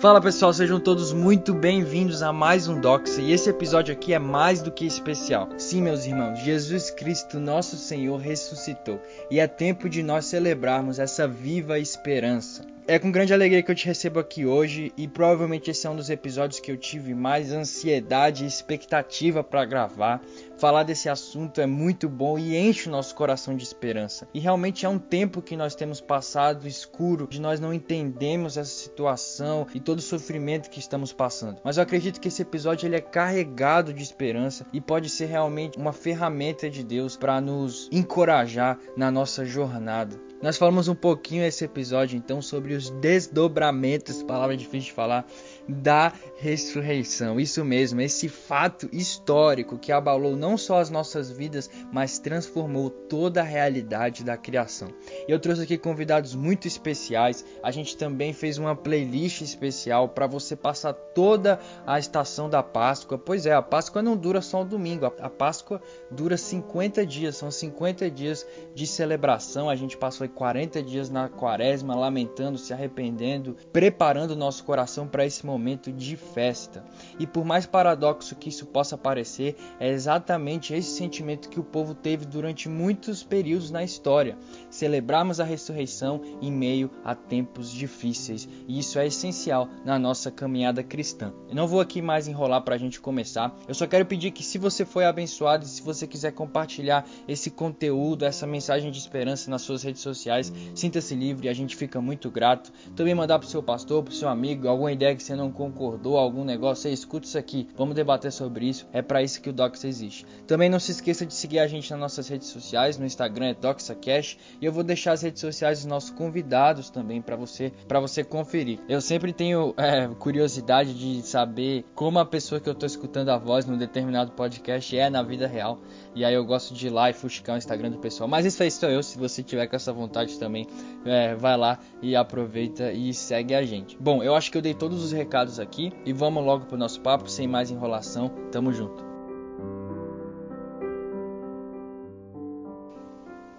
Fala pessoal, sejam todos muito bem-vindos a mais um Doxa e esse episódio aqui é mais do que especial. Sim, meus irmãos, Jesus Cristo, nosso Senhor, ressuscitou e é tempo de nós celebrarmos essa viva esperança. É com grande alegria que eu te recebo aqui hoje e provavelmente esse é um dos episódios que eu tive mais ansiedade e expectativa para gravar. Falar desse assunto é muito bom e enche o nosso coração de esperança. E realmente é um tempo que nós temos passado escuro, de nós não entendemos essa situação e todo o sofrimento que estamos passando. Mas eu acredito que esse episódio ele é carregado de esperança e pode ser realmente uma ferramenta de Deus para nos encorajar na nossa jornada. Nós falamos um pouquinho nesse episódio então sobre os desdobramentos, palavra difícil de falar, da ressurreição. Isso mesmo, esse fato histórico que abalou não só as nossas vidas, mas transformou toda a realidade da criação. Eu trouxe aqui convidados muito especiais. A gente também fez uma playlist especial para você passar toda a estação da Páscoa. Pois é, a Páscoa não dura só um domingo, a Páscoa dura 50 dias, são 50 dias de celebração. A gente passou 40 dias na quaresma, lamentando, se arrependendo, preparando o nosso coração para esse momento de festa. E por mais paradoxo que isso possa parecer, é exatamente esse sentimento que o povo teve durante muitos períodos na história. Celebrarmos a ressurreição em meio a tempos difíceis. E isso é essencial na nossa caminhada cristã. Eu não vou aqui mais enrolar para a gente começar. Eu só quero pedir que se você foi abençoado e se você quiser compartilhar esse conteúdo, essa mensagem de esperança nas suas redes sociais. Sinta-se livre, a gente fica muito grato. Também mandar pro seu pastor, pro seu amigo, alguma ideia que você não concordou, algum negócio, você escuta isso aqui. Vamos debater sobre isso. É para isso que o Doxa existe. Também não se esqueça de seguir a gente nas nossas redes sociais, no Instagram é DoxaCash, e eu vou deixar as redes sociais dos nossos convidados também para você, para você conferir. Eu sempre tenho é, curiosidade de saber como a pessoa que eu tô escutando a voz num determinado podcast é na vida real. E aí eu gosto de ir lá e fuxicar o Instagram do pessoal. Mas isso aí sou eu, se você tiver com essa vontade também, é, vai lá e aproveita e segue a gente. Bom, eu acho que eu dei todos os recados aqui e vamos logo pro nosso papo, sem mais enrolação. Tamo junto.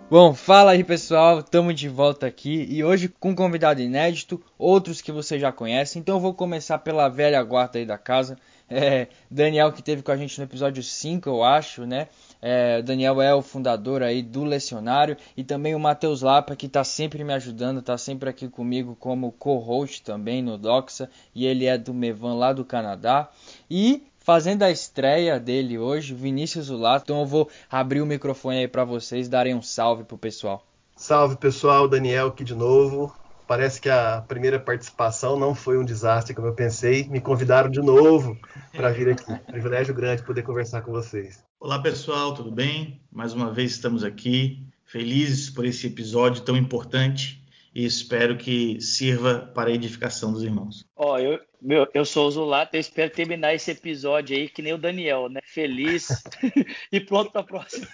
Bom, fala aí pessoal, estamos de volta aqui e hoje com um convidado inédito, outros que você já conhece. Então eu vou começar pela velha guarda aí da casa. É, Daniel que teve com a gente no episódio 5, eu acho, né? É, Daniel é o fundador aí do Lecionário e também o Matheus Lapa que está sempre me ajudando, está sempre aqui comigo como co-host também no Doxa e ele é do Mevan lá do Canadá. E fazendo a estreia dele hoje, Vinícius Zulato. Então eu vou abrir o microfone aí para vocês darem um salve pro pessoal. Salve pessoal, Daniel aqui de novo. Parece que a primeira participação não foi um desastre como eu pensei. Me convidaram de novo para vir aqui. Privilégio grande poder conversar com vocês. Olá pessoal, tudo bem? Mais uma vez estamos aqui, felizes por esse episódio tão importante e espero que sirva para a edificação dos irmãos. Ó, oh, eu, meu, eu sou o Zulato, eu espero terminar esse episódio aí que nem o Daniel, né? Feliz e pronto para a próxima.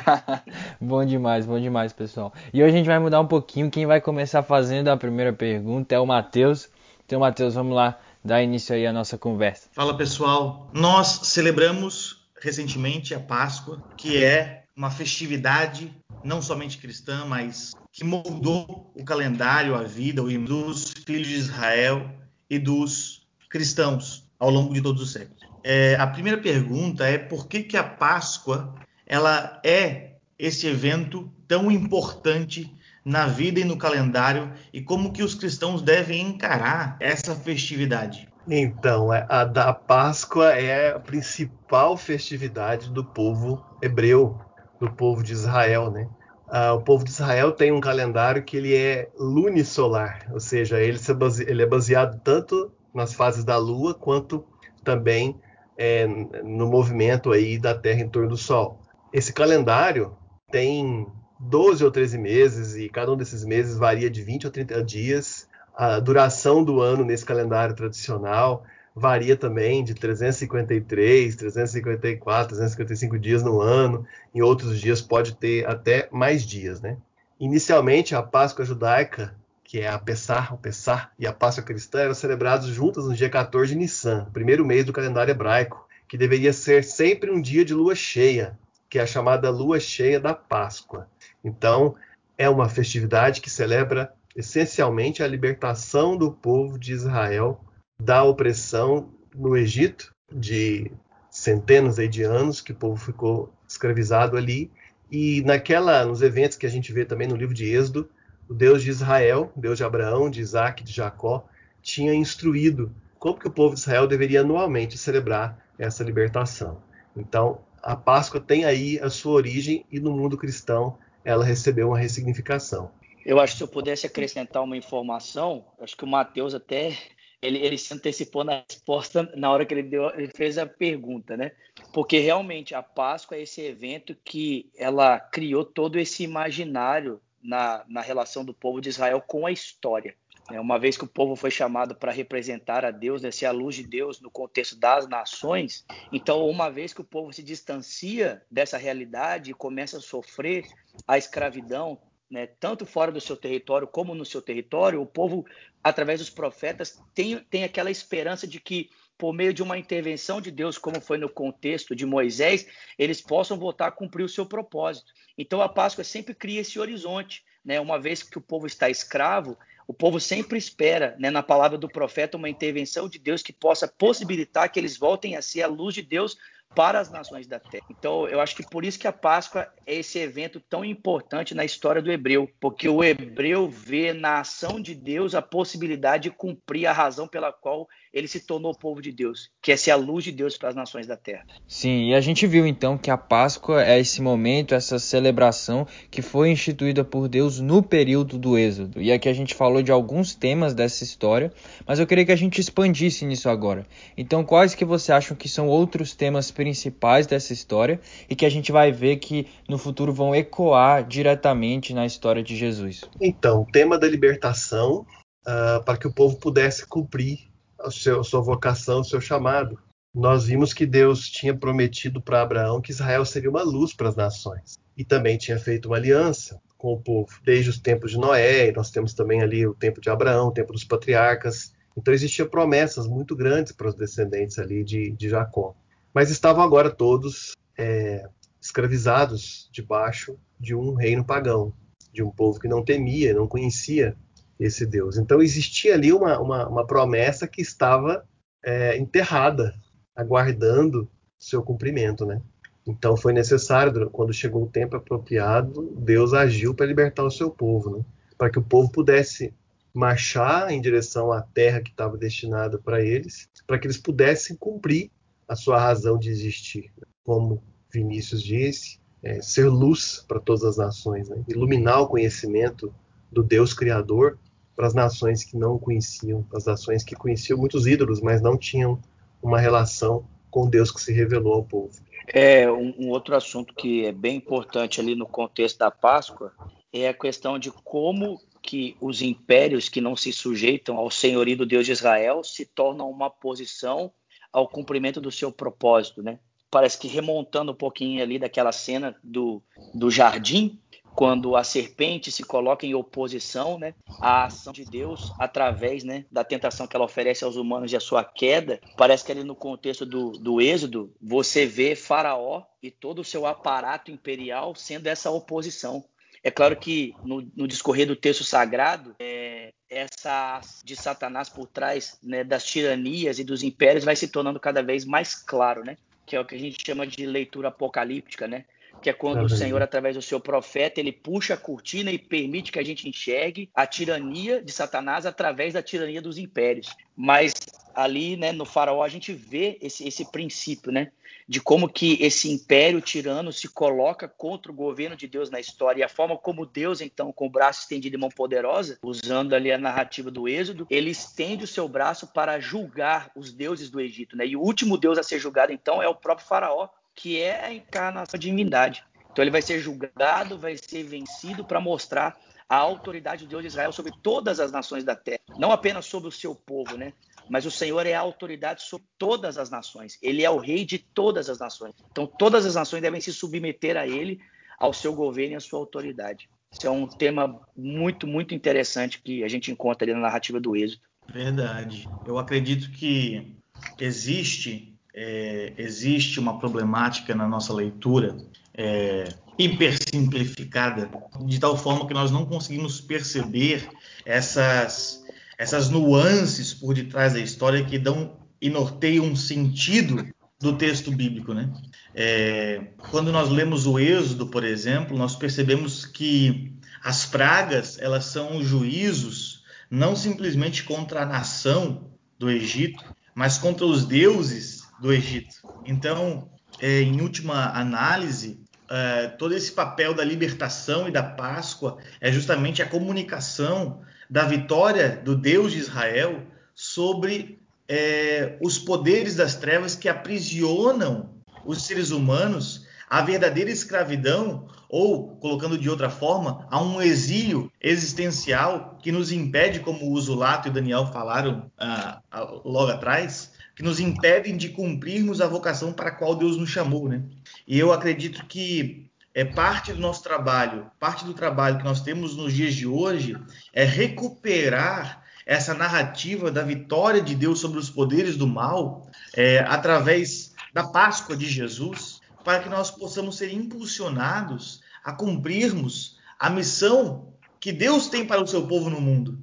bom demais, bom demais, pessoal. E hoje a gente vai mudar um pouquinho. Quem vai começar fazendo a primeira pergunta é o Matheus. Então, Matheus, vamos lá dar início aí à nossa conversa. Fala, pessoal. Nós celebramos recentemente a Páscoa, que é uma festividade não somente cristã, mas que moldou o calendário, a vida, o dos filhos de Israel e dos cristãos ao longo de todos os séculos. É, a primeira pergunta é por que, que a Páscoa ela é esse evento tão importante na vida e no calendário e como que os cristãos devem encarar essa festividade? Então, é, a da Páscoa é a principal festividade do povo hebreu, do povo de Israel, né? Ah, o povo de Israel tem um calendário que ele é lunisolar, ou seja, ele, ele é baseado tanto nas fases da Lua quanto também é, no movimento aí da Terra em torno do Sol. Esse calendário tem 12 ou 13 meses e cada um desses meses varia de 20 ou 30 dias. A duração do ano nesse calendário tradicional varia também de 353, 354, 355 dias no ano. Em outros dias pode ter até mais dias, né? Inicialmente, a Páscoa judaica, que é a Pessah, o Pessah e a Páscoa cristã eram celebrados juntas no dia 14 de Nissan, primeiro mês do calendário hebraico, que deveria ser sempre um dia de lua cheia, que é a chamada lua cheia da Páscoa. Então, é uma festividade que celebra essencialmente a libertação do povo de Israel da opressão no Egito, de centenas de anos que o povo ficou escravizado ali. E naquela, nos eventos que a gente vê também no livro de Êxodo, o Deus de Israel, Deus de Abraão, de Isaac, de Jacó, tinha instruído como que o povo de Israel deveria anualmente celebrar essa libertação. Então, a Páscoa tem aí a sua origem e no mundo cristão ela recebeu uma ressignificação. Eu acho que se eu pudesse acrescentar uma informação, acho que o Mateus até ele, ele, se antecipou na resposta na hora que ele, deu, ele fez a pergunta, né? Porque realmente a Páscoa é esse evento que ela criou todo esse imaginário na, na relação do povo de Israel com a história. Né? Uma vez que o povo foi chamado para representar a Deus, né, ser a luz de Deus no contexto das nações, então, uma vez que o povo se distancia dessa realidade e começa a sofrer a escravidão, né, tanto fora do seu território como no seu território, o povo, através dos profetas, tem, tem aquela esperança de que, por meio de uma intervenção de Deus, como foi no contexto de Moisés, eles possam voltar a cumprir o seu propósito. Então, a Páscoa sempre cria esse horizonte. Né? Uma vez que o povo está escravo, o povo sempre espera, né, na palavra do profeta, uma intervenção de Deus que possa possibilitar que eles voltem a ser a luz de Deus para as nações da terra. Então, eu acho que por isso que a Páscoa é esse evento tão importante na história do hebreu, porque o hebreu vê na ação de Deus a possibilidade de cumprir a razão pela qual ele se tornou povo de Deus, que é ser a luz de Deus para as nações da terra. Sim, e a gente viu então que a Páscoa é esse momento, essa celebração que foi instituída por Deus no período do Êxodo. E aqui a gente falou de alguns temas dessa história, mas eu queria que a gente expandisse nisso agora. Então, quais que você acham que são outros temas principais dessa história e que a gente vai ver que no futuro vão ecoar diretamente na história de Jesus? Então, o tema da libertação uh, para que o povo pudesse cumprir a, sua vocação, o seu chamado. Nós vimos que Deus tinha prometido para Abraão que Israel seria uma luz para as nações. E também tinha feito uma aliança com o povo desde os tempos de Noé, nós temos também ali o tempo de Abraão, o tempo dos patriarcas. Então existiam promessas muito grandes para os descendentes ali de, de Jacó. Mas estavam agora todos é, escravizados debaixo de um reino pagão, de um povo que não temia, não conhecia esse Deus. Então existia ali uma, uma, uma promessa que estava é, enterrada, aguardando seu cumprimento, né? Então foi necessário, quando chegou o tempo apropriado, Deus agiu para libertar o seu povo, né? para que o povo pudesse marchar em direção à terra que estava destinada para eles, para que eles pudessem cumprir a sua razão de existir, como Vinícius disse, é, ser luz para todas as nações, né? iluminar o conhecimento do Deus Criador para as nações que não conheciam, para as nações que conheciam muitos ídolos, mas não tinham uma relação com Deus que se revelou ao povo. É um, um, outro assunto que é bem importante ali no contexto da Páscoa é a questão de como que os impérios que não se sujeitam ao senhorio do Deus de Israel se tornam uma posição ao cumprimento do seu propósito, né? Parece que remontando um pouquinho ali daquela cena do, do jardim, quando a serpente se coloca em oposição né, à ação de Deus através né, da tentação que ela oferece aos humanos e a sua queda, parece que ali no contexto do, do Êxodo, você vê Faraó e todo o seu aparato imperial sendo essa oposição. É claro que no, no discorrer do texto sagrado, é, essa de Satanás por trás né, das tiranias e dos impérios vai se tornando cada vez mais claro, né? Que é o que a gente chama de leitura apocalíptica, né? Que é quando o Senhor, através do seu profeta, ele puxa a cortina e permite que a gente enxergue a tirania de Satanás através da tirania dos impérios. Mas ali, né, no faraó, a gente vê esse, esse princípio, né, de como que esse império tirano se coloca contra o governo de Deus na história e a forma como Deus, então, com o braço estendido e mão poderosa, usando ali a narrativa do Êxodo, ele estende o seu braço para julgar os deuses do Egito, né? E o último deus a ser julgado, então, é o próprio faraó, que é a encarnação da divindade. Então ele vai ser julgado, vai ser vencido para mostrar a autoridade de Deus de Israel sobre todas as nações da terra, não apenas sobre o seu povo, né? Mas o Senhor é a autoridade sobre todas as nações. Ele é o rei de todas as nações. Então todas as nações devem se submeter a ele, ao seu governo e à sua autoridade. Isso é um tema muito, muito interessante que a gente encontra ali na narrativa do Êxodo. Verdade. Eu acredito que existe é, existe uma problemática na nossa leitura é, hipersimplificada, de tal forma que nós não conseguimos perceber essas, essas nuances por detrás da história que dão e norteiam um sentido do texto bíblico, né? É, quando nós lemos o Êxodo, por exemplo, nós percebemos que as pragas elas são juízos não simplesmente contra a nação do Egito, mas contra os deuses do Egito. Então, é, em última análise, é, todo esse papel da libertação e da Páscoa é justamente a comunicação da vitória do Deus de Israel sobre é, os poderes das trevas que aprisionam os seres humanos à verdadeira escravidão, ou, colocando de outra forma, a um exílio existencial que nos impede, como o Zulato e o Daniel falaram ah, logo atrás, que nos impedem de cumprirmos a vocação para a qual Deus nos chamou, né? E eu acredito que é parte do nosso trabalho, parte do trabalho que nós temos nos dias de hoje é recuperar essa narrativa da vitória de Deus sobre os poderes do mal é, através da Páscoa de Jesus, para que nós possamos ser impulsionados a cumprirmos a missão que Deus tem para o seu povo no mundo.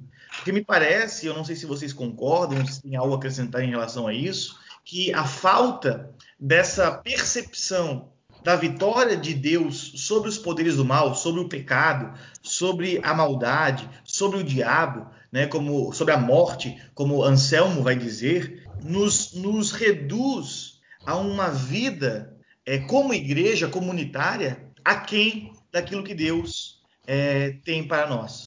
Porque me parece, eu não sei se vocês concordam, se tem algo a acrescentar em relação a isso, que a falta dessa percepção da vitória de Deus sobre os poderes do mal, sobre o pecado, sobre a maldade, sobre o diabo, né, como sobre a morte, como Anselmo vai dizer, nos, nos reduz a uma vida é, como igreja comunitária aquém daquilo que Deus é, tem para nós.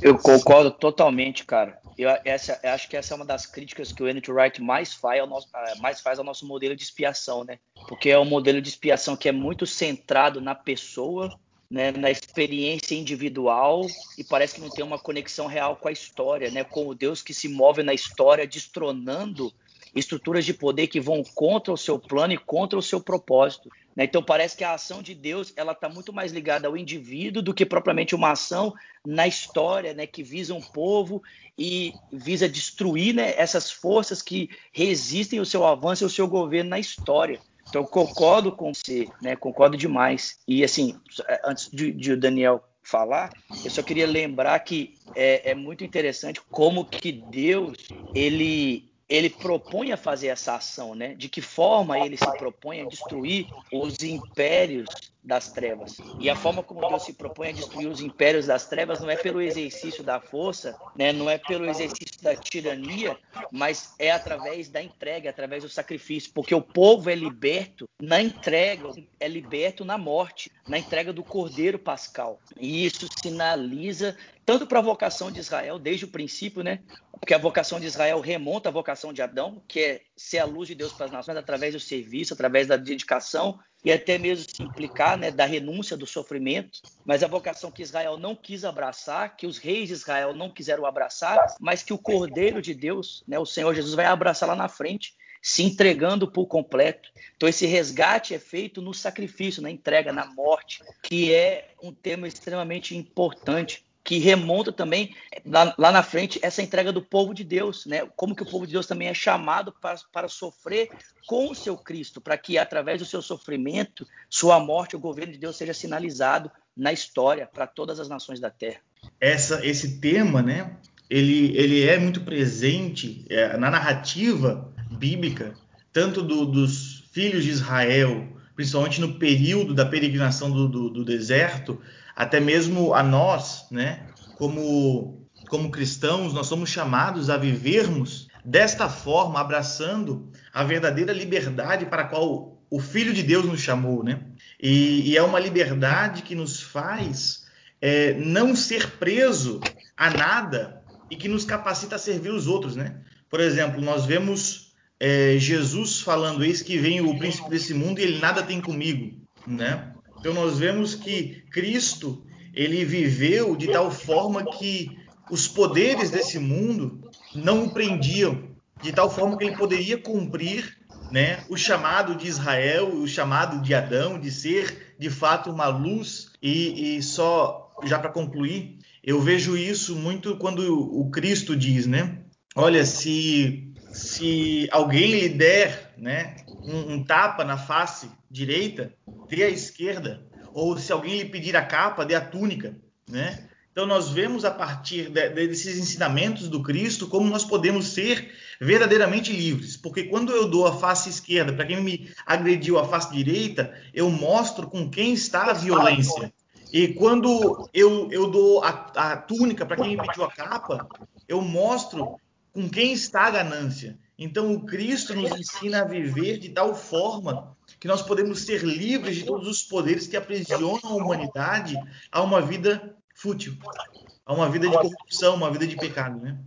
Eu concordo totalmente, cara. Eu, essa, eu acho que essa é uma das críticas que o N.T. Wright mais faz, ao nosso, eh, mais faz ao nosso modelo de expiação, né? Porque é um modelo de expiação que é muito centrado na pessoa, né, na experiência individual e parece que não tem uma conexão real com a história, né? Com o Deus que se move na história, destronando estruturas de poder que vão contra o seu plano e contra o seu propósito. Né? Então parece que a ação de Deus ela está muito mais ligada ao indivíduo do que propriamente uma ação na história, né? que visa um povo e visa destruir né, essas forças que resistem ao seu avanço e ao seu governo na história. Então concordo com você, né? concordo demais. E assim, antes de, de o Daniel falar, eu só queria lembrar que é, é muito interessante como que Deus ele ele propõe a fazer essa ação, né? De que forma ele se propõe a destruir os impérios das trevas. E a forma como Deus se propõe a destruir os impérios das trevas não é pelo exercício da força, né? não é pelo exercício da tirania, mas é através da entrega, através do sacrifício, porque o povo é liberto na entrega, é liberto na morte, na entrega do Cordeiro Pascal. E isso sinaliza tanto para a vocação de Israel desde o princípio, né? Porque a vocação de Israel remonta à vocação de Adão, que é ser a luz de Deus para as nações através do serviço, através da dedicação e até mesmo se implicar né, da renúncia do sofrimento, mas a vocação que Israel não quis abraçar, que os reis de Israel não quiseram abraçar, mas que o Cordeiro de Deus, né, o Senhor Jesus, vai abraçar lá na frente, se entregando por completo. Então, esse resgate é feito no sacrifício, na entrega, na morte, que é um tema extremamente importante que remonta também lá, lá, na frente essa entrega do povo de Deus, né? Como que o povo de Deus também é chamado para, para sofrer com o seu Cristo, para que através do seu sofrimento, sua morte, o governo de Deus seja sinalizado na história para todas as nações da Terra. Essa, esse tema, né? Ele, ele é muito presente é, na narrativa bíblica, tanto do, dos filhos de Israel, principalmente no período da peregrinação do, do, do deserto, até mesmo a nós, né, como, como cristãos, nós somos chamados a vivermos desta forma, abraçando a verdadeira liberdade para a qual o Filho de Deus nos chamou, né? E, e é uma liberdade que nos faz é, não ser preso a nada e que nos capacita a servir os outros, né? Por exemplo, nós vemos é, Jesus falando: Eis que vem o príncipe desse mundo e ele nada tem comigo, né? Então nós vemos que Cristo ele viveu de tal forma que os poderes desse mundo não o prendiam, de tal forma que ele poderia cumprir né, o chamado de Israel, o chamado de Adão, de ser de fato uma luz. E, e só já para concluir, eu vejo isso muito quando o Cristo diz, né? Olha, se se alguém lhe der né, um, um, tapa na face direita, dê a esquerda. Ou se alguém lhe pedir a capa, dê a túnica. Né? Então, nós vemos a partir de, desses ensinamentos do Cristo como nós podemos ser verdadeiramente livres. Porque quando eu dou a face esquerda para quem me agrediu a face direita, eu mostro com quem está a violência. E quando eu, eu dou a, a túnica para quem me pediu a capa, eu mostro com quem está a ganância. Então, o Cristo nos ensina a viver de tal forma que nós podemos ser livres de todos os poderes que aprisionam a humanidade a uma vida fútil, a uma vida de corrupção, uma vida de pecado, né?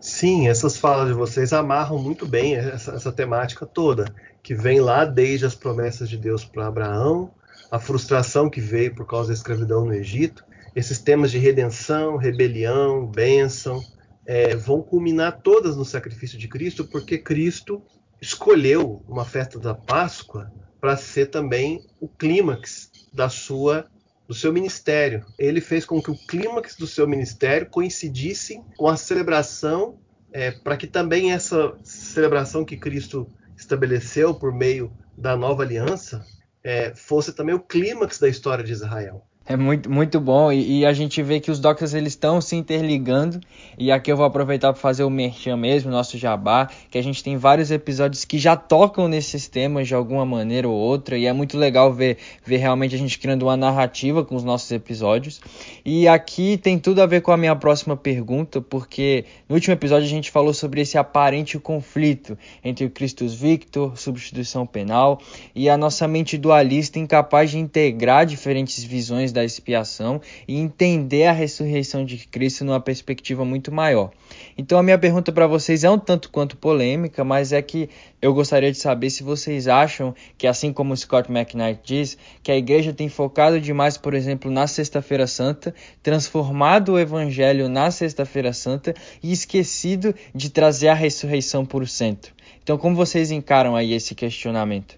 Sim, essas falas de vocês amarram muito bem essa, essa temática toda, que vem lá desde as promessas de Deus para Abraão, a frustração que veio por causa da escravidão no Egito, esses temas de redenção, rebelião, bênção, é, vão culminar todas no sacrifício de Cristo, porque Cristo escolheu uma festa da Páscoa para ser também o clímax da sua do seu ministério. Ele fez com que o clímax do seu ministério coincidisse com a celebração, é, para que também essa celebração que Cristo estabeleceu por meio da nova aliança é, fosse também o clímax da história de Israel. É muito, muito bom. E, e, a gente vê que os docs eles estão se interligando. E aqui eu vou aproveitar para fazer o merchan mesmo, nosso jabá, que a gente tem vários episódios que já tocam nesses temas de alguma maneira ou outra. E é muito legal ver, ver realmente a gente criando uma narrativa com os nossos episódios. E aqui tem tudo a ver com a minha próxima pergunta, porque no último episódio a gente falou sobre esse aparente conflito entre o Christus Victor, substituição penal, e a nossa mente dualista incapaz de integrar diferentes visões da expiação e entender a ressurreição de Cristo numa perspectiva muito maior. Então a minha pergunta para vocês é um tanto quanto polêmica, mas é que eu gostaria de saber se vocês acham que, assim como Scott McKnight diz, que a igreja tem focado demais, por exemplo, na Sexta-feira Santa, transformado o Evangelho na Sexta-feira Santa e esquecido de trazer a ressurreição por centro. Então, como vocês encaram aí esse questionamento?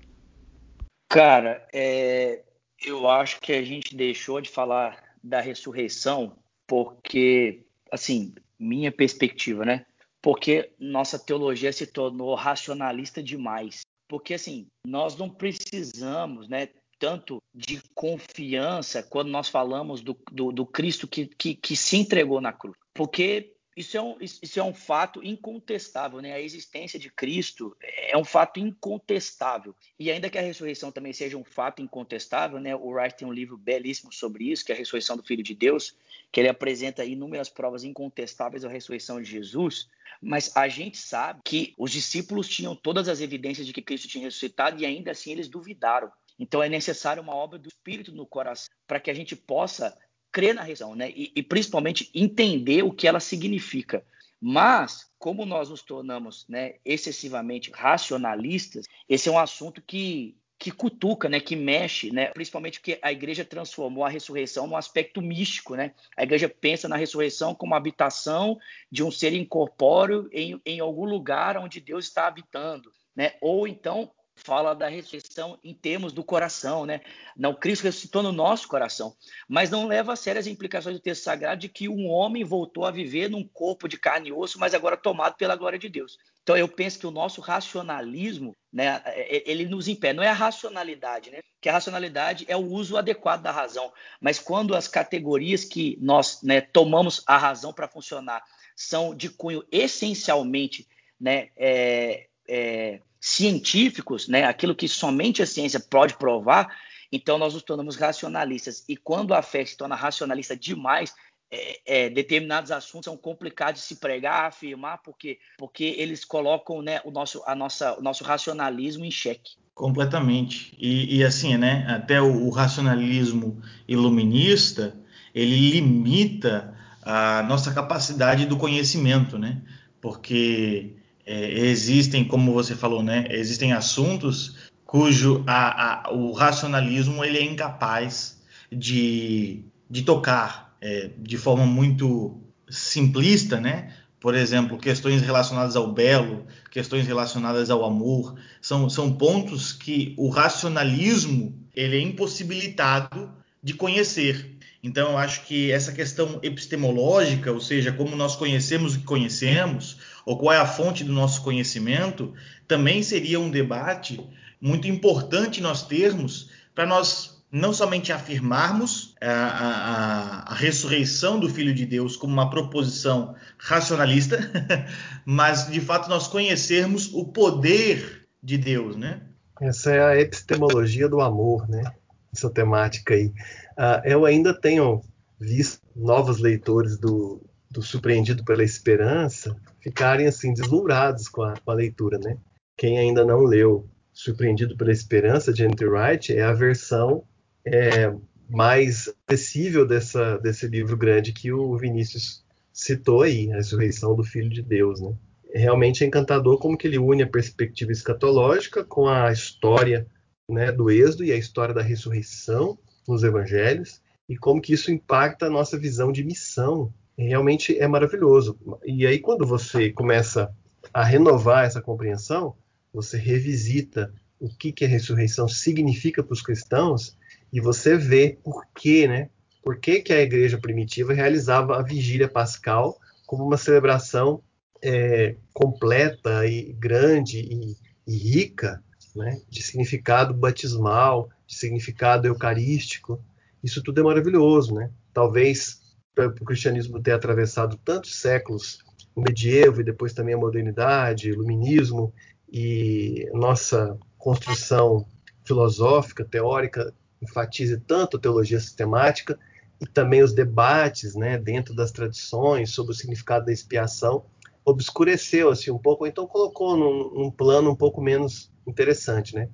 Cara, é, eu acho que a gente deixou de falar da ressurreição porque, assim, minha perspectiva, né? Porque nossa teologia se tornou racionalista demais. Porque, assim, nós não precisamos, né? Tanto de confiança quando nós falamos do, do, do Cristo que, que, que se entregou na cruz. Porque isso é, um, isso é um fato incontestável, né? A existência de Cristo é um fato incontestável. E ainda que a ressurreição também seja um fato incontestável, né? O Wright tem um livro belíssimo sobre isso, que é a ressurreição do Filho de Deus, que ele apresenta inúmeras provas incontestáveis da ressurreição de Jesus. Mas a gente sabe que os discípulos tinham todas as evidências de que Cristo tinha ressuscitado e ainda assim eles duvidaram. Então é necessário uma obra do Espírito no coração para que a gente possa crer na ressurreição, né? E, e, principalmente entender o que ela significa. Mas, como nós nos tornamos né, excessivamente racionalistas, esse é um assunto que, que cutuca, né, que mexe, né, principalmente porque a igreja transformou a ressurreição num aspecto místico. Né? A igreja pensa na ressurreição como habitação de um ser incorpóreo em, em algum lugar onde Deus está habitando. Né? Ou então fala da ressurreição em termos do coração, né? Não, Cristo ressuscitou no nosso coração, mas não leva a sério as implicações do texto sagrado de que um homem voltou a viver num corpo de carne e osso, mas agora tomado pela glória de Deus. Então eu penso que o nosso racionalismo, né, é, é, ele nos impede. Não é a racionalidade, né? Que a racionalidade é o uso adequado da razão. Mas quando as categorias que nós né, tomamos a razão para funcionar são de cunho essencialmente, né, é, é, científicos, né, aquilo que somente a ciência pode provar, então nós nos tornamos racionalistas. E quando a fé se torna racionalista demais, é, é, determinados assuntos são complicados de se pregar, afirmar, porque, porque eles colocam né, o, nosso, a nossa, o nosso racionalismo em xeque. Completamente. E, e assim, né, até o, o, racionalismo iluminista, ele limita a nossa capacidade do conhecimento, né? Porque é, existem, como você falou, né, existem assuntos cujo a, a, o racionalismo ele é incapaz de, de tocar é, de forma muito simplista, né? Por exemplo, questões relacionadas ao belo, questões relacionadas ao amor, são, são pontos que o racionalismo ele é impossibilitado de conhecer. Então, eu acho que essa questão epistemológica, ou seja, como nós conhecemos o que conhecemos, ou qual é a fonte do nosso conhecimento, também seria um debate muito importante nós termos para nós não somente afirmarmos a, a, a, ressurreição do Filho de Deus como uma proposição racionalista, mas de fato nós conhecermos o poder de Deus, né? Essa é a epistemologia do amor, né? Essa temática aí. Uh, eu ainda tenho visto novos leitores do, do Surpreendido pela Esperança ficarem assim deslumbrados com a, com a leitura, né? Quem ainda não leu Surpreendido pela Esperança de Andrew Wright é a versão é, mais acessível dessa, desse livro grande que o Vinícius citou aí, a ressurreição do Filho de Deus, né? realmente é encantador como que ele une a perspectiva escatológica com a história né, do êxodo e a história da ressurreição nos evangelhos e como que isso impacta a nossa visão de missão. Realmente é maravilhoso. E aí quando você começa a renovar essa compreensão, você revisita o que, que a ressurreição significa para os cristãos e você vê por quê, né? Por que, que a igreja primitiva realizava a vigília pascal como uma celebração é, completa e grande e, e rica, né, de significado batismal, de significado eucarístico. Isso tudo é maravilhoso, né? Talvez para o cristianismo ter atravessado tantos séculos, o medievo e depois também a modernidade, o iluminismo e nossa construção filosófica, teórica, enfatize tanto a teologia sistemática e também os debates, né, dentro das tradições sobre o significado da expiação, obscureceu assim um pouco, então colocou num, num plano um pouco menos interessante, né?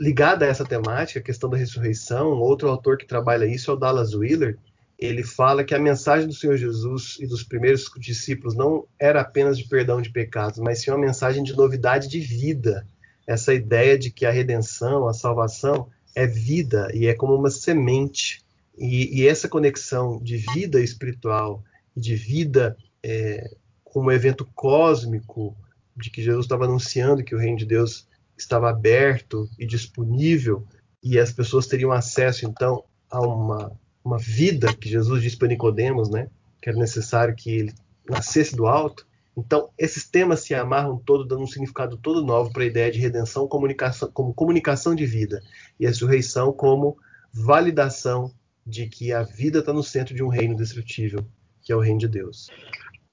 Ligada a essa temática, a questão da ressurreição, outro autor que trabalha isso é o Dallas Wheeler. Ele fala que a mensagem do Senhor Jesus e dos primeiros discípulos não era apenas de perdão de pecados, mas sim uma mensagem de novidade de vida. Essa ideia de que a redenção, a salvação é vida e é como uma semente. E, e essa conexão de vida espiritual e de vida é, como um evento cósmico de que Jesus estava anunciando que o reino de Deus estava aberto e disponível e as pessoas teriam acesso então a uma, uma vida que Jesus disse para Nicodemos, né, que era necessário que ele nascesse do alto. Então, esses temas se amarram todo, dando um significado todo novo para a ideia de redenção comunicação, como comunicação de vida e a ressurreição como validação de que a vida está no centro de um reino destrutível, que é o reino de Deus.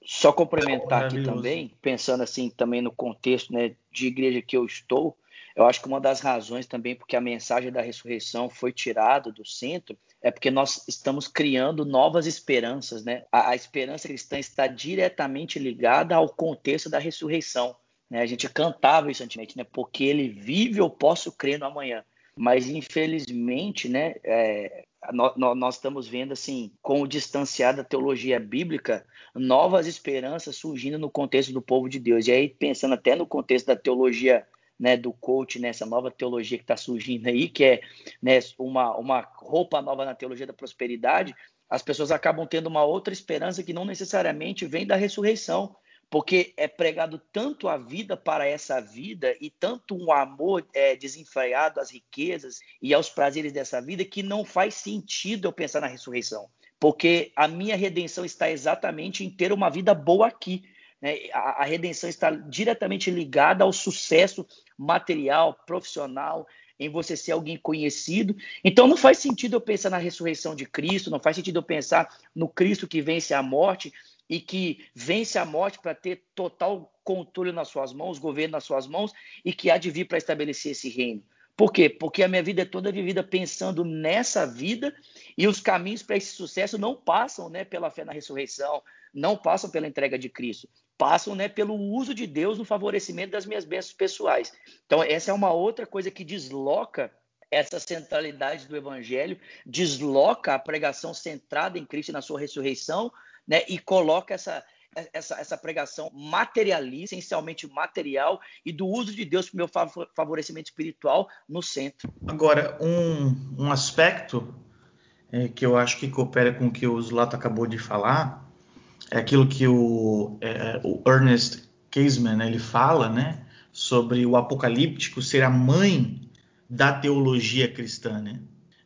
Só complementar aqui também, pensando assim também no contexto né, de igreja que eu estou, eu acho que uma das razões também porque a mensagem da ressurreição foi tirada do centro é porque nós estamos criando novas esperanças, né? A, a esperança cristã está diretamente ligada ao contexto da ressurreição. Né? A gente cantava isso antigamente, né? Porque ele vive, eu posso crer no amanhã. Mas infelizmente, né? É, nós, estamos vendo assim, com o distanciar da teologia bíblica, novas esperanças surgindo no contexto do povo de Deus. E aí, pensando até no contexto da teologia né, do coach, nessa né, nova teologia que está surgindo aí, que é né, uma, uma roupa nova na teologia da prosperidade, as pessoas acabam tendo uma outra esperança que não necessariamente vem da ressurreição, porque é pregado tanto a vida para essa vida e tanto um amor é, desenfreado às riquezas e aos prazeres dessa vida que não faz sentido eu pensar na ressurreição, porque a minha redenção está exatamente em ter uma vida boa aqui. Né? A, a redenção está diretamente ligada ao sucesso material, profissional, em você ser alguém conhecido. Então não faz sentido eu pensar na ressurreição de Cristo, não faz sentido eu pensar no Cristo que vence a morte e que vence a morte para ter total controle nas suas mãos, governo nas suas mãos e que há de vir para estabelecer esse reino. Por quê? Porque a minha vida é toda vivida pensando nessa vida e os caminhos para esse sucesso não passam né, pela fé na ressurreição, não passam pela entrega de Cristo, passam né, pelo uso de Deus no favorecimento das minhas bênçãos pessoais. Então, essa é uma outra coisa que desloca essa centralidade do evangelho, desloca a pregação centrada em Cristo e na sua ressurreição né, e coloca essa, essa, essa pregação materialista, essencialmente material, e do uso de Deus para o meu favorecimento espiritual no centro. Agora, um, um aspecto é, que eu acho que coopera com o que o Zulato acabou de falar é aquilo que o, é, o Ernest Caseman né, ele fala né, sobre o apocalíptico ser a mãe da teologia cristã. Né?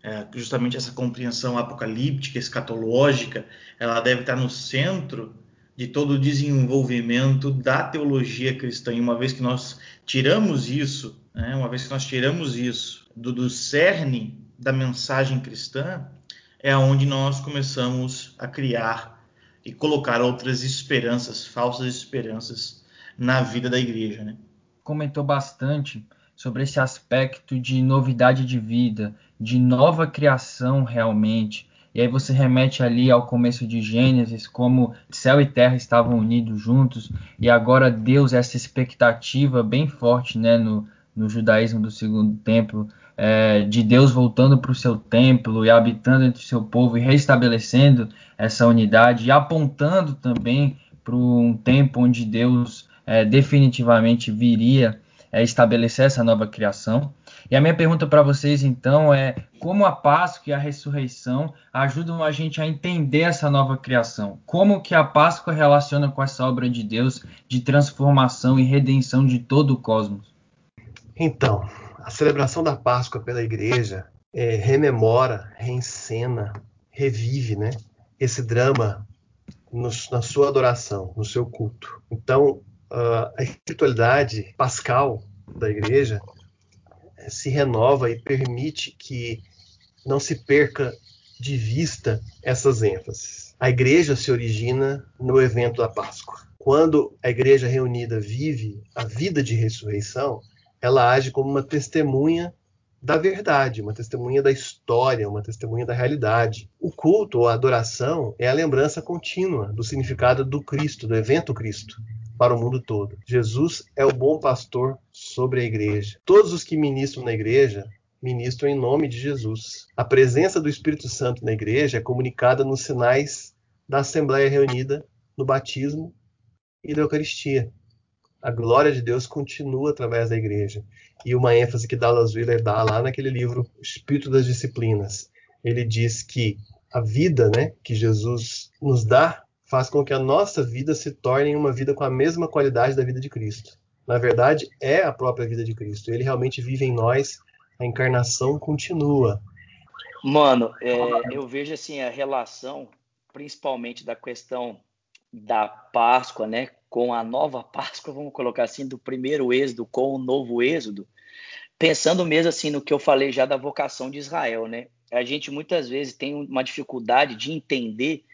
é, justamente essa compreensão apocalíptica, escatológica, ela deve estar no centro de todo o desenvolvimento da teologia cristã. E uma vez que nós tiramos isso, né, uma vez que nós tiramos isso do, do cerne da mensagem cristã, é onde nós começamos a criar e colocar outras esperanças, falsas esperanças na vida da igreja. Né? Comentou bastante sobre esse aspecto de novidade de vida, de nova criação realmente. E aí você remete ali ao começo de Gênesis, como céu e terra estavam unidos juntos, e agora Deus, essa expectativa bem forte né, no, no judaísmo do segundo templo, é, de Deus voltando para o seu templo e habitando entre o seu povo e restabelecendo essa unidade, e apontando também para um tempo onde Deus é, definitivamente viria é, estabelecer essa nova criação. E a minha pergunta para vocês então é como a Páscoa e a ressurreição ajudam a gente a entender essa nova criação? Como que a Páscoa relaciona com essa obra de Deus de transformação e redenção de todo o cosmos? Então, a celebração da Páscoa pela Igreja é, rememora, reencena, revive, né? Esse drama no, na sua adoração, no seu culto. Então, uh, a espiritualidade pascal da igreja eh, se renova e permite que não se perca de vista essas ênfases. A igreja se origina no evento da Páscoa. Quando a igreja reunida vive a vida de ressurreição, ela age como uma testemunha da verdade, uma testemunha da história, uma testemunha da realidade. O culto ou a adoração é a lembrança contínua do significado do Cristo, do evento Cristo para o mundo todo. Jesus é o bom pastor sobre a igreja. Todos os que ministram na igreja ministram em nome de Jesus. A presença do Espírito Santo na igreja é comunicada nos sinais da Assembleia reunida, no batismo e da Eucaristia. A glória de Deus continua através da igreja. E uma ênfase que Dallas Willer dá lá naquele livro Espírito das Disciplinas. Ele diz que a vida né, que Jesus nos dá faz com que a nossa vida se torne uma vida com a mesma qualidade da vida de Cristo. Na verdade, é a própria vida de Cristo. Ele realmente vive em nós, a encarnação continua. Mano, é, eu vejo assim a relação, principalmente da questão da Páscoa, né, com a nova Páscoa, vamos colocar assim, do primeiro êxodo com o novo êxodo, pensando mesmo assim no que eu falei já da vocação de Israel, né? A gente muitas vezes tem uma dificuldade de entender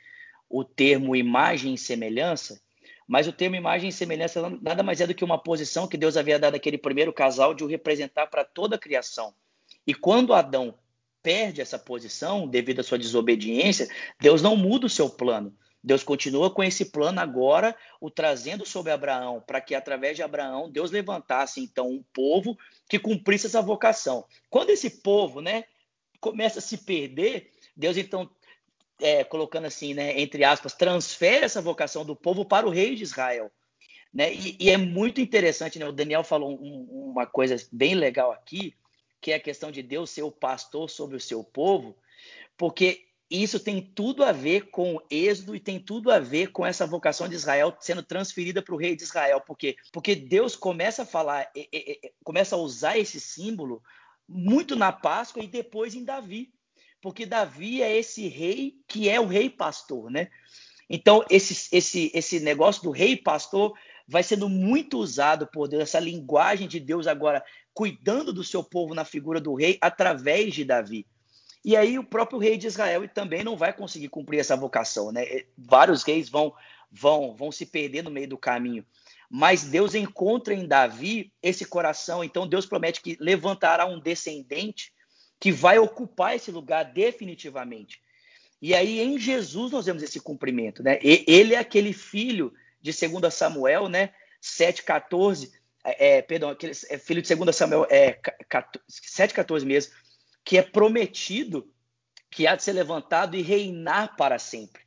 o termo imagem e semelhança, mas o termo imagem e semelhança nada mais é do que uma posição que Deus havia dado àquele primeiro casal de o representar para toda a criação. E quando Adão perde essa posição devido à sua desobediência, Deus não muda o seu plano. Deus continua com esse plano agora, o trazendo sobre Abraão, para que através de Abraão Deus levantasse então um povo que cumprisse essa vocação. Quando esse povo, né, começa a se perder, Deus então é, colocando assim, né, entre aspas, transfere essa vocação do povo para o rei de Israel. Né? E, e é muito interessante, né? o Daniel falou um, uma coisa bem legal aqui, que é a questão de Deus ser o pastor sobre o seu povo, porque isso tem tudo a ver com o êxodo e tem tudo a ver com essa vocação de Israel sendo transferida para o rei de Israel. Por quê? Porque Deus começa a falar, começa a usar esse símbolo muito na Páscoa e depois em Davi porque Davi é esse rei que é o rei pastor, né? Então, esse, esse, esse negócio do rei pastor vai sendo muito usado por Deus, essa linguagem de Deus agora cuidando do seu povo na figura do rei através de Davi. E aí o próprio rei de Israel também não vai conseguir cumprir essa vocação, né? Vários reis vão vão vão se perder no meio do caminho. Mas Deus encontra em Davi esse coração, então Deus promete que levantará um descendente que vai ocupar esse lugar definitivamente. E aí em Jesus nós vemos esse cumprimento, né? Ele é aquele filho de 2 Samuel, né? 7:14, é, é, perdão, aquele é filho de 2 Samuel é 7:14 mesmo, que é prometido que há de ser levantado e reinar para sempre.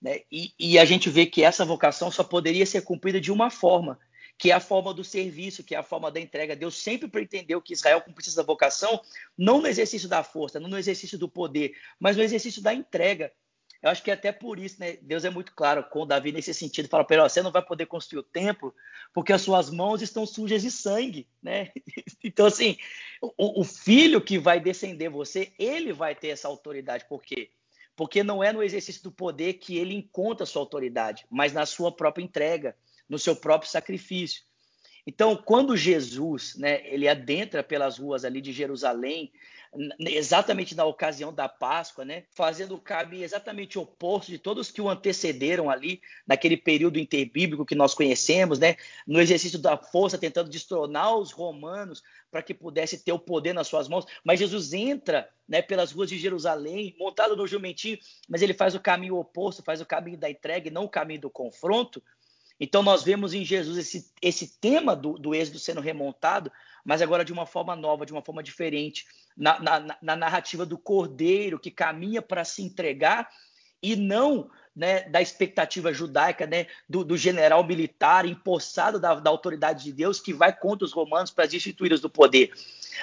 Né? E, e a gente vê que essa vocação só poderia ser cumprida de uma forma, que é a forma do serviço, que é a forma da entrega. Deus sempre pretendeu que Israel cumprisse essa vocação, não no exercício da força, não no exercício do poder, mas no exercício da entrega. Eu acho que é até por isso, né? Deus é muito claro com Davi nesse sentido. Fala para ele: você não vai poder construir o templo porque as suas mãos estão sujas de sangue, né? Então, assim, o, o filho que vai descender você, ele vai ter essa autoridade. Por quê? Porque não é no exercício do poder que ele encontra sua autoridade, mas na sua própria entrega, no seu próprio sacrifício. Então, quando Jesus, né, ele adentra pelas ruas ali de Jerusalém, exatamente na ocasião da Páscoa, né, fazendo o caminho exatamente oposto de todos que o antecederam ali, naquele período interbíblico que nós conhecemos, né, no exercício da força, tentando destronar os romanos para que pudesse ter o poder nas suas mãos. Mas Jesus entra né, pelas ruas de Jerusalém, montado no jumentinho, mas ele faz o caminho oposto, faz o caminho da entrega e não o caminho do confronto. Então, nós vemos em Jesus esse, esse tema do, do êxodo sendo remontado, mas agora de uma forma nova, de uma forma diferente na, na, na narrativa do cordeiro que caminha para se entregar e não né, da expectativa judaica, né, do, do general militar empossado da, da, autoridade de Deus que vai contra os romanos para as instituídas do poder,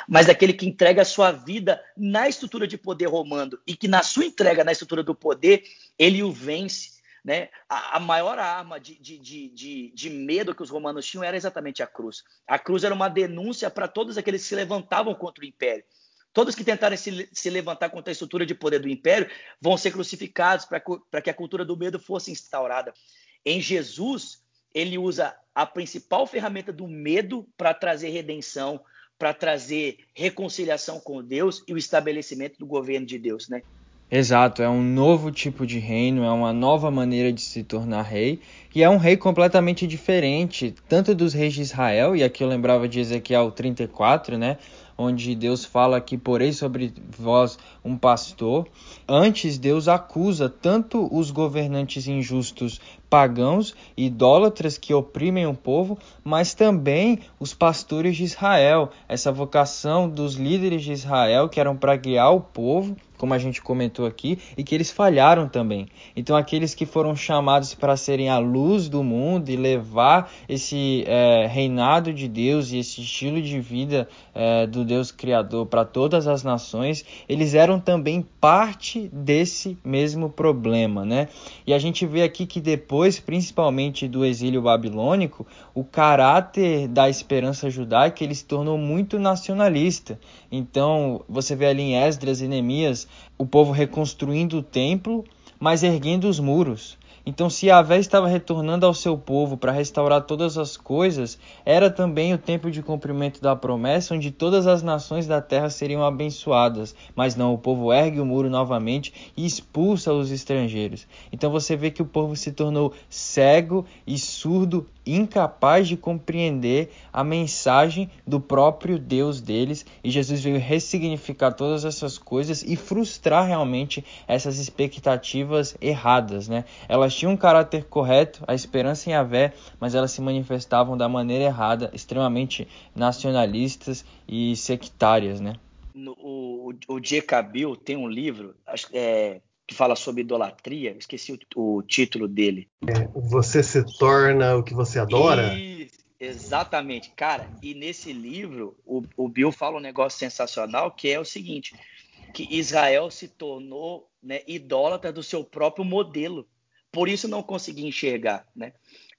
mas daquele que entrega a sua vida na estrutura de poder romano e que na sua entrega na estrutura do poder ele o vence. Né? A, a maior arma de, de, de, de, medo que os romanos tinham era exatamente a cruz. A cruz era uma denúncia para todos aqueles que se levantavam contra o império. Todos que tentarem se, se, levantar contra a estrutura de poder do império vão ser crucificados para que a cultura do medo fosse instaurada. Em Jesus, ele usa a principal ferramenta do medo para trazer redenção, para trazer reconciliação com Deus e o estabelecimento do governo de Deus, né? Exato, é um novo tipo de reino, é uma nova maneira de se tornar rei, e é um rei completamente diferente, tanto dos reis de Israel, e aqui eu lembrava de Ezequiel 34, né? Onde Deus fala que porei sobre vós um pastor. Antes, Deus acusa tanto os governantes injustos pagãos, idólatras que oprimem o povo, mas também os pastores de Israel, essa vocação dos líderes de Israel que eram para guiar o povo como a gente comentou aqui, e que eles falharam também. Então, aqueles que foram chamados para serem a luz do mundo e levar esse é, reinado de Deus e esse estilo de vida é, do Deus Criador para todas as nações, eles eram também parte desse mesmo problema, né? E a gente vê aqui que depois, principalmente do exílio babilônico, o caráter da esperança judaica ele se tornou muito nacionalista. Então, você vê ali em Esdras e Neemias o povo reconstruindo o templo, mas erguendo os muros. Então, se Yahvé estava retornando ao seu povo para restaurar todas as coisas, era também o tempo de cumprimento da promessa, onde todas as nações da terra seriam abençoadas. Mas não, o povo ergue o muro novamente e expulsa os estrangeiros. Então você vê que o povo se tornou cego e surdo incapaz de compreender a mensagem do próprio Deus deles, e Jesus veio ressignificar todas essas coisas e frustrar realmente essas expectativas erradas, né? Elas tinham um caráter correto, a esperança em Yahvé, mas elas se manifestavam da maneira errada, extremamente nacionalistas e sectárias, né? o, o J. Cabil tem um livro, é, que fala sobre idolatria, esqueci o, o título dele. É, você se torna o que você adora? E, exatamente, cara. E nesse livro, o, o Bill fala um negócio sensacional que é o seguinte: que Israel se tornou né, idólatra do seu próprio modelo. Por isso não conseguia enxergar. Né?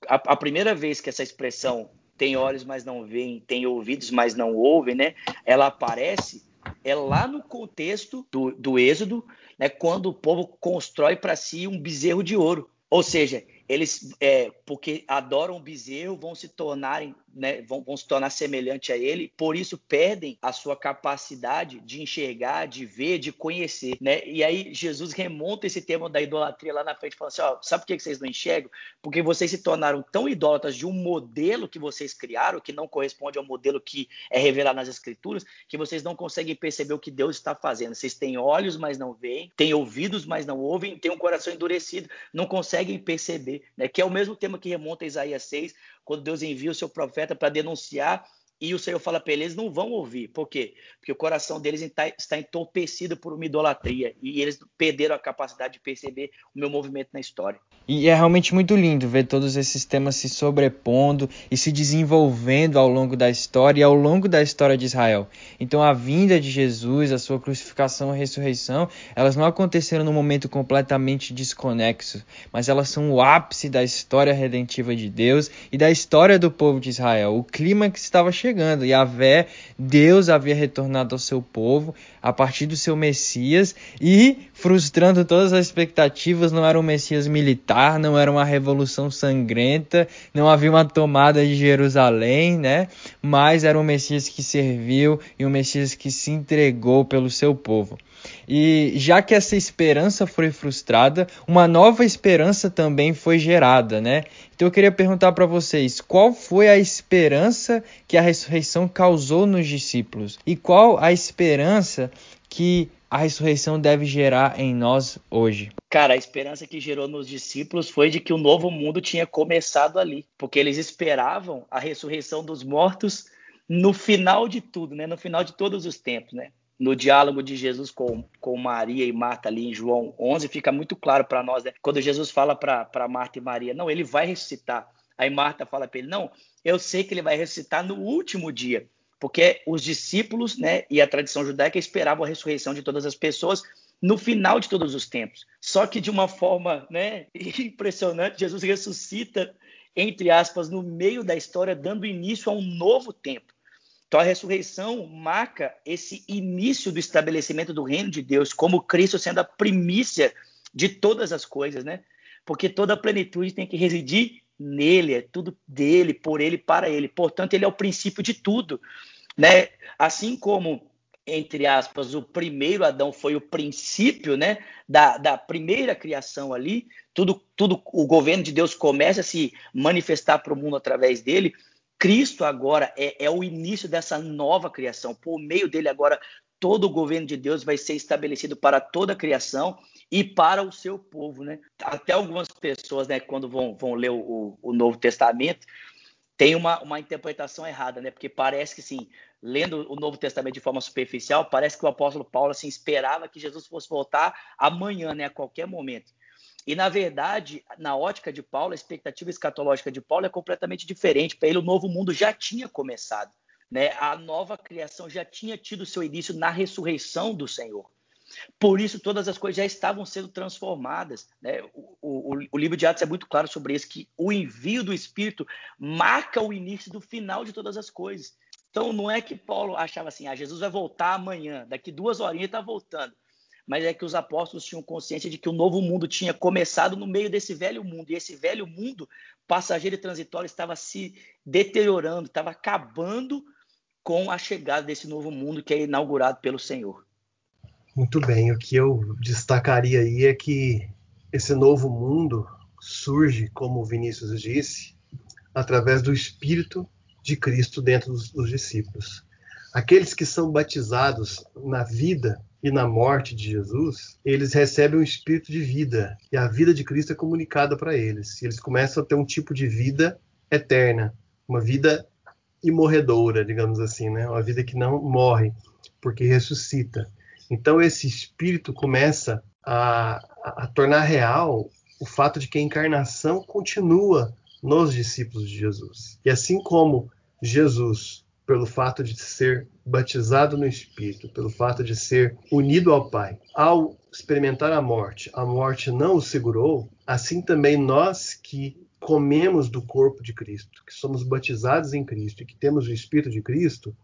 A, a primeira vez que essa expressão tem olhos, mas não veem, tem ouvidos, mas não ouvem, né? Ela aparece é lá no contexto do, do Êxodo, né, quando o povo constrói para si um bezerro de ouro. Ou seja, eles, é, porque adoram o bezerro, vão se tornarem né, vão, vão, se tornar semelhante a ele, por isso perdem a sua capacidade de enxergar, de ver, de conhecer, né? E aí Jesus remonta esse tema da idolatria lá na frente, falando assim, ó, sabe por que vocês não enxergam? Porque vocês se tornaram tão idólatras de um modelo que vocês criaram, que não corresponde ao modelo que é revelado nas escrituras, que vocês não conseguem perceber o que Deus está fazendo. Vocês têm olhos, mas não veem, têm ouvidos, mas não ouvem, têm um coração endurecido, não conseguem perceber, né? Que é o mesmo tema que remonta a Isaías 6, quando Deus envia o seu profeta para denunciar e o Senhor fala para eles, eles não vão ouvir. Por quê? Porque o coração deles está entorpecido por uma idolatria e eles perderam a capacidade de perceber o meu movimento na história. E é realmente muito lindo ver todos esses temas se sobrepondo e se desenvolvendo ao longo da história e ao longo da história de Israel. Então a vinda de Jesus, a sua crucificação e ressurreição, elas não aconteceram num momento completamente desconexo, mas elas são o ápice da história redentiva de Deus e da história do povo de Israel. O clima que estava chegando chegando. E a Vé, Deus havia retornado ao seu povo a partir do seu Messias e frustrando todas as expectativas, não era um Messias militar, não era uma revolução sangrenta, não havia uma tomada de Jerusalém, né? Mas era um Messias que serviu e um Messias que se entregou pelo seu povo. E já que essa esperança foi frustrada, uma nova esperança também foi gerada, né? Então eu queria perguntar para vocês, qual foi a esperança que a ressurreição causou nos discípulos? E qual a esperança que a ressurreição deve gerar em nós hoje? Cara, a esperança que gerou nos discípulos foi de que o novo mundo tinha começado ali, porque eles esperavam a ressurreição dos mortos no final de tudo, né? No final de todos os tempos, né? No diálogo de Jesus com, com Maria e Marta ali em João 11, fica muito claro para nós, né? Quando Jesus fala para Marta e Maria, não, ele vai ressuscitar. Aí Marta fala para ele, não, eu sei que ele vai ressuscitar no último dia, porque os discípulos, né, e a tradição judaica esperavam a ressurreição de todas as pessoas no final de todos os tempos. Só que de uma forma, né, impressionante, Jesus ressuscita entre aspas no meio da história, dando início a um novo tempo. Então a ressurreição marca esse início do estabelecimento do reino de Deus, como Cristo sendo a primícia de todas as coisas, né? Porque toda a plenitude tem que residir nele, é tudo dele, por ele, para ele. Portanto, ele é o princípio de tudo, né? Assim como entre aspas, o primeiro Adão foi o princípio, né, da, da primeira criação ali, tudo, tudo, o governo de Deus começa a se manifestar para o mundo através dele. Cristo agora é, é o início dessa nova criação. Por meio dele, agora, todo o governo de Deus vai ser estabelecido para toda a criação e para o seu povo, né? Até algumas pessoas, né, quando vão, vão ler o, o Novo Testamento, tem uma, uma interpretação errada, né? Porque parece que, sim, lendo o Novo Testamento de forma superficial, parece que o apóstolo Paulo, assim, esperava que Jesus fosse voltar amanhã, né? A qualquer momento. E, na verdade, na ótica de Paulo, a expectativa escatológica de Paulo é completamente diferente. Para ele, o novo mundo já tinha começado. Né? A nova criação já tinha tido seu início na ressurreição do Senhor. Por isso, todas as coisas já estavam sendo transformadas. Né? O, o, o, livro de Atos é muito claro sobre isso, que o envio do Espírito marca o início do final de todas as coisas. Então, não é que Paulo achava assim, ah, Jesus vai voltar amanhã, daqui duas horinhas está voltando mas é que os apóstolos tinham consciência de que o novo mundo tinha começado no meio desse velho mundo, e esse velho mundo passageiro e transitório estava se deteriorando, estava acabando com a chegada desse novo mundo que é inaugurado pelo Senhor. Muito bem, o que eu destacaria aí é que esse novo mundo surge, como o Vinícius disse, através do Espírito de Cristo dentro dos, dos discípulos. Aqueles que são batizados na vida e na morte de Jesus, eles recebem um espírito de vida e a vida de Cristo é comunicada para eles. E eles começam a ter um tipo de vida eterna, uma vida imorredora, digamos assim, né? Uma vida que não morre, porque ressuscita. Então esse espírito começa a, a tornar real o fato de que a encarnação continua nos discípulos de Jesus. E assim como Jesus pelo fato de ser batizado no Espírito, pelo fato de ser unido ao Pai, ao experimentar a morte, a morte não o segurou, assim também nós que comemos do corpo de Cristo, que somos batizados em Cristo e que temos o Espírito de Cristo,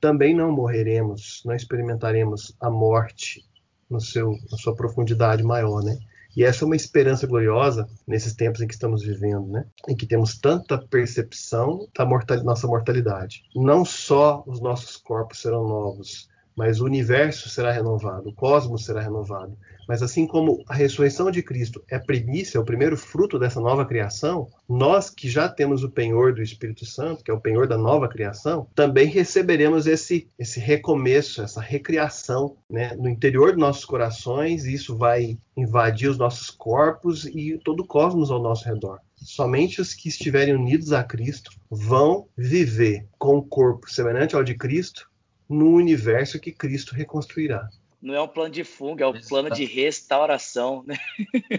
também não morreremos, não experimentaremos a morte no seu, na sua profundidade maior, né? E essa é uma esperança gloriosa nesses tempos em que estamos vivendo, né? Em que temos tanta percepção da nossa mortalidade. Não só os nossos corpos serão novos, mas o universo será renovado, o cosmos será renovado. Mas assim como a ressurreição de Cristo é primícia, é o primeiro fruto dessa nova criação, nós que já temos o penhor do Espírito Santo, que é o penhor da nova criação, também receberemos esse, esse recomeço, essa recriação né, no interior dos nossos corações, e isso vai invadir os nossos corpos e todo o cosmos ao nosso redor. Somente os que estiverem unidos a Cristo vão viver com o corpo semelhante ao de Cristo no universo que Cristo reconstruirá não é um plano de fuga, é um Exato. plano de restauração, né?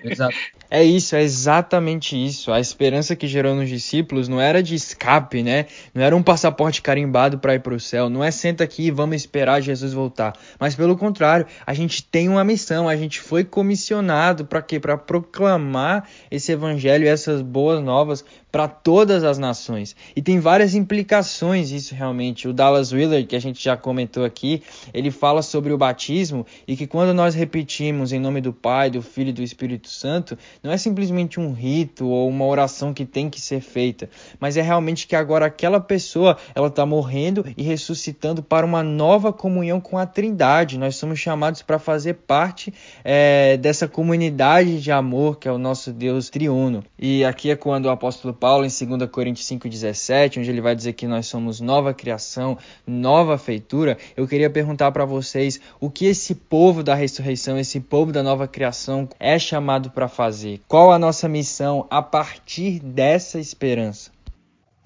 Exato. É isso, é exatamente isso. A esperança que gerou nos discípulos não era de escape, né? Não era um passaporte carimbado para ir para o céu. Não é senta aqui e vamos esperar Jesus voltar. Mas pelo contrário, a gente tem uma missão. A gente foi comissionado para quê? Para proclamar esse evangelho e essas boas novas para todas as nações. E tem várias implicações isso realmente. O Dallas Willard, que a gente já comentou aqui, ele fala sobre o batismo e que quando nós repetimos em nome do Pai, do Filho e do Espírito Santo, não é simplesmente um rito ou uma oração que tem que ser feita, mas é realmente que agora aquela pessoa ela está morrendo e ressuscitando para uma nova comunhão com a Trindade. Nós somos chamados para fazer parte é, dessa comunidade de amor que é o nosso Deus triuno. E aqui é quando o apóstolo Paulo, em 2 Coríntios 5,17, onde ele vai dizer que nós somos nova criação, nova feitura, eu queria perguntar para vocês o que esse povo da ressurreição, esse povo da nova criação é chamado para fazer. Qual a nossa missão a partir dessa esperança?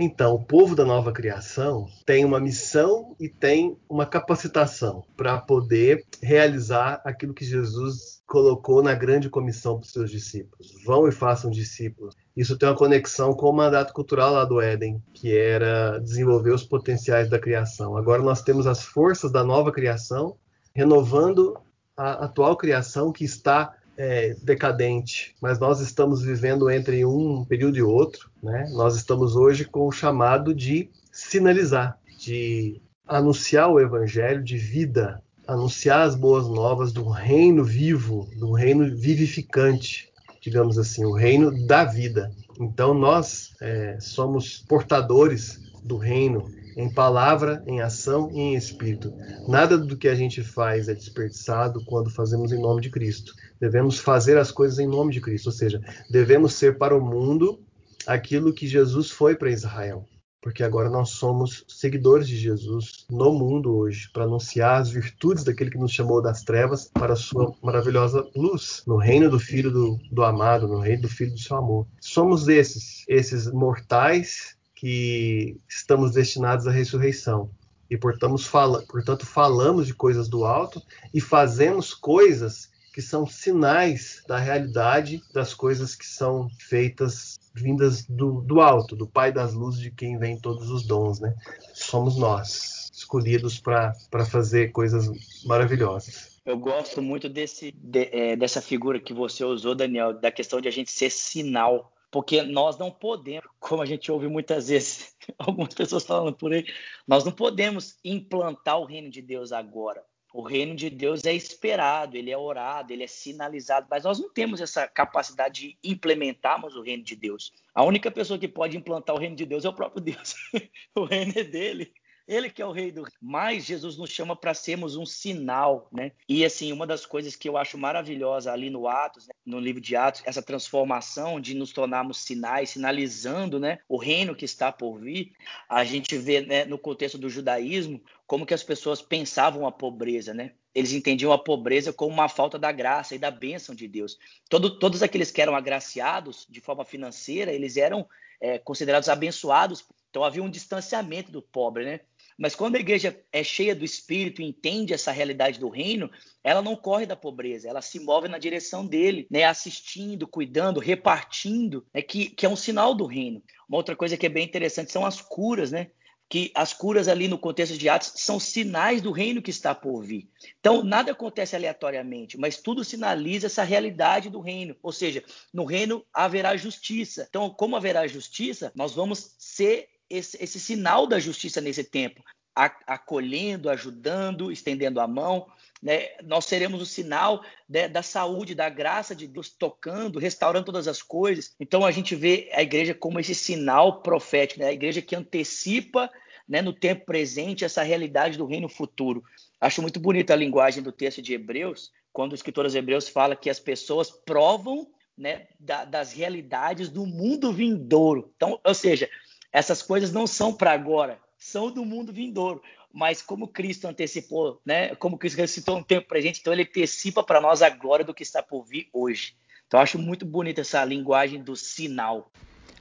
Então, o povo da nova criação tem uma missão e tem uma capacitação para poder realizar aquilo que Jesus colocou na grande comissão para os seus discípulos. Vão e façam discípulos. Isso tem uma conexão com o mandato cultural lá do Éden, que era desenvolver os potenciais da criação. Agora nós temos as forças da nova criação renovando a atual criação que está é, decadente, mas nós estamos vivendo entre um período e outro. Né? Nós estamos hoje com o chamado de sinalizar, de anunciar o evangelho de vida, anunciar as boas novas do reino vivo, do reino vivificante, digamos assim, o reino da vida. Então nós é, somos portadores do reino em palavra, em ação e em espírito. Nada do que a gente faz é desperdiçado quando fazemos em nome de Cristo. Devemos fazer as coisas em nome de Cristo, ou seja, devemos ser para o mundo aquilo que Jesus foi para Israel. Porque agora nós somos seguidores de Jesus no mundo hoje, para anunciar as virtudes daquele que nos chamou das trevas para a sua maravilhosa luz, no reino do Filho do, do amado, no reino do Filho do seu amor. Somos esses, esses mortais que estamos destinados à ressurreição. E portanto, fala, portanto, falamos de coisas do alto e fazemos coisas que são sinais da realidade das coisas que são feitas vindas do, do alto, do Pai das luzes, de quem vem todos os dons, né? Somos nós, escolhidos para fazer coisas maravilhosas. Eu gosto muito desse, de, é, dessa figura que você usou, Daniel, da questão de a gente ser sinal porque nós não podemos, como a gente ouve muitas vezes, algumas pessoas falando por aí, nós não podemos implantar o reino de Deus agora. O reino de Deus é esperado, ele é orado, ele é sinalizado, mas nós não temos essa capacidade de implementarmos o reino de Deus. A única pessoa que pode implantar o reino de Deus é o próprio Deus. o reino é dele. Ele que é o rei do. Mas Jesus nos chama para sermos um sinal, né? E assim, uma das coisas que eu acho maravilhosa ali no Atos, né? no livro de Atos, essa transformação de nos tornarmos sinais, sinalizando, né, o reino que está por vir. A gente vê, né, no contexto do judaísmo, como que as pessoas pensavam a pobreza, né? Eles entendiam a pobreza como uma falta da graça e da bênção de Deus. Todo, todos aqueles que eram agraciados de forma financeira, eles eram é, considerados abençoados. Então havia um distanciamento do pobre, né? Mas quando a igreja é cheia do Espírito e entende essa realidade do reino, ela não corre da pobreza, ela se move na direção dele, né? assistindo, cuidando, repartindo, né? que, que é um sinal do reino. Uma outra coisa que é bem interessante são as curas, né? que as curas ali no contexto de Atos são sinais do reino que está por vir. Então, nada acontece aleatoriamente, mas tudo sinaliza essa realidade do reino. Ou seja, no reino haverá justiça. Então, como haverá justiça, nós vamos ser esse, esse sinal da justiça nesse tempo, acolhendo, ajudando, estendendo a mão. Né? Nós seremos o sinal né, da saúde, da graça de Deus tocando, restaurando todas as coisas. Então a gente vê a igreja como esse sinal profético, né? a igreja que antecipa né, no tempo presente essa realidade do reino futuro. Acho muito bonita a linguagem do texto de Hebreus, quando o escritor aos Hebreus fala que as pessoas provam né, da, das realidades do mundo vindouro. Então, ou seja, essas coisas não são para agora, são do mundo vindouro. Mas como Cristo antecipou, né? Como Cristo ressuscitou no tempo presente, então ele antecipa para nós a glória do que está por vir hoje. Então eu acho muito bonita essa linguagem do sinal.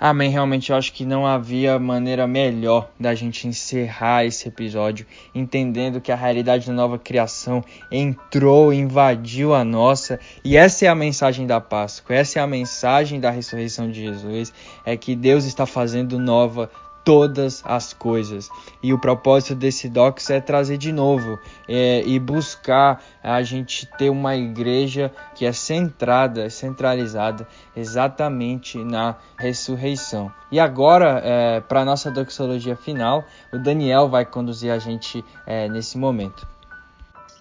Amém. Realmente eu acho que não havia maneira melhor da gente encerrar esse episódio entendendo que a realidade da nova criação entrou, invadiu a nossa, e essa é a mensagem da Páscoa. Essa é a mensagem da ressurreição de Jesus, é que Deus está fazendo nova todas as coisas. E o propósito desse docs é trazer de novo é, e buscar a gente ter uma igreja que é centrada, centralizada exatamente na ressurreição. E agora, é, para a nossa doxologia final, o Daniel vai conduzir a gente é, nesse momento.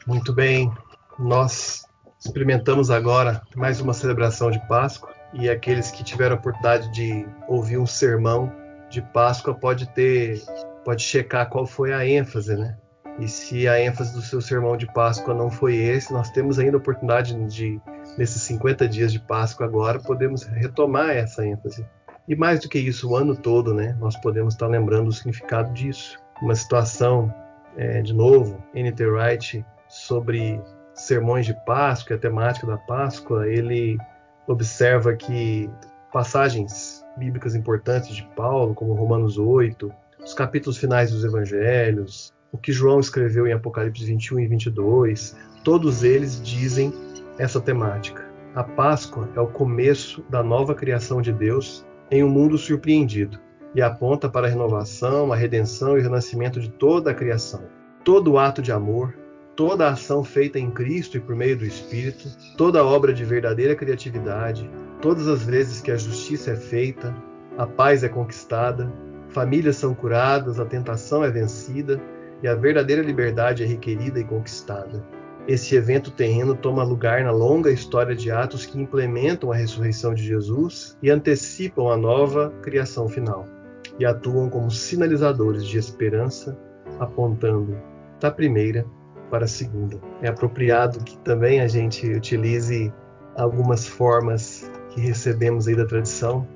Muito bem, nós experimentamos agora mais uma celebração de Páscoa e aqueles que tiveram a oportunidade de ouvir um sermão de Páscoa pode ter, pode checar qual foi a ênfase, né? E se a ênfase do seu sermão de Páscoa não foi esse, nós temos ainda a oportunidade de, nesses 50 dias de Páscoa agora, podemos retomar essa ênfase. E mais do que isso, o ano todo, né? Nós podemos estar lembrando o significado disso. Uma situação, é, de novo, N.T. Wright, sobre sermões de Páscoa, a temática da Páscoa, ele observa que passagens bíblicas importantes de Paulo, como Romanos 8, os capítulos finais dos evangelhos, o que João escreveu em Apocalipse 21 e 22, todos eles dizem essa temática. A Páscoa é o começo da nova criação de Deus em um mundo surpreendido e aponta para a renovação, a redenção e o renascimento de toda a criação. Todo ato de amor, toda ação feita em Cristo e por meio do Espírito, toda obra de verdadeira criatividade, todas as vezes que a justiça é feita, a paz é conquistada, famílias são curadas, a tentação é vencida e a verdadeira liberdade é requerida e conquistada. Esse evento terreno toma lugar na longa história de atos que implementam a ressurreição de Jesus e antecipam a nova criação final, e atuam como sinalizadores de esperança, apontando da primeira para a segunda. É apropriado que também a gente utilize algumas formas que recebemos aí da tradição.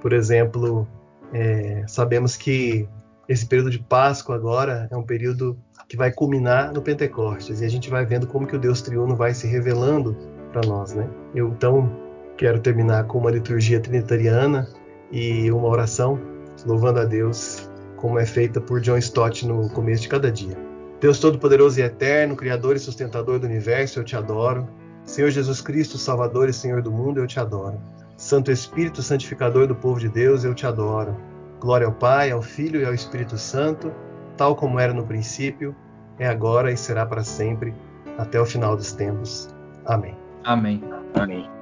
Por exemplo, é, sabemos que esse período de Páscoa agora é um período que vai culminar no Pentecostes e a gente vai vendo como que o Deus triuno vai se revelando para nós, né? Eu então quero terminar com uma liturgia trinitariana e uma oração louvando a Deus, como é feita por John Stott no começo de cada dia. Deus Todo-Poderoso e Eterno, Criador e Sustentador do Universo, eu te adoro. Senhor Jesus Cristo, Salvador e Senhor do mundo, eu te adoro. Santo Espírito, Santificador do povo de Deus, eu te adoro. Glória ao Pai, ao Filho e ao Espírito Santo, tal como era no princípio, é agora e será para sempre, até o final dos tempos. Amém. Amém. Amém.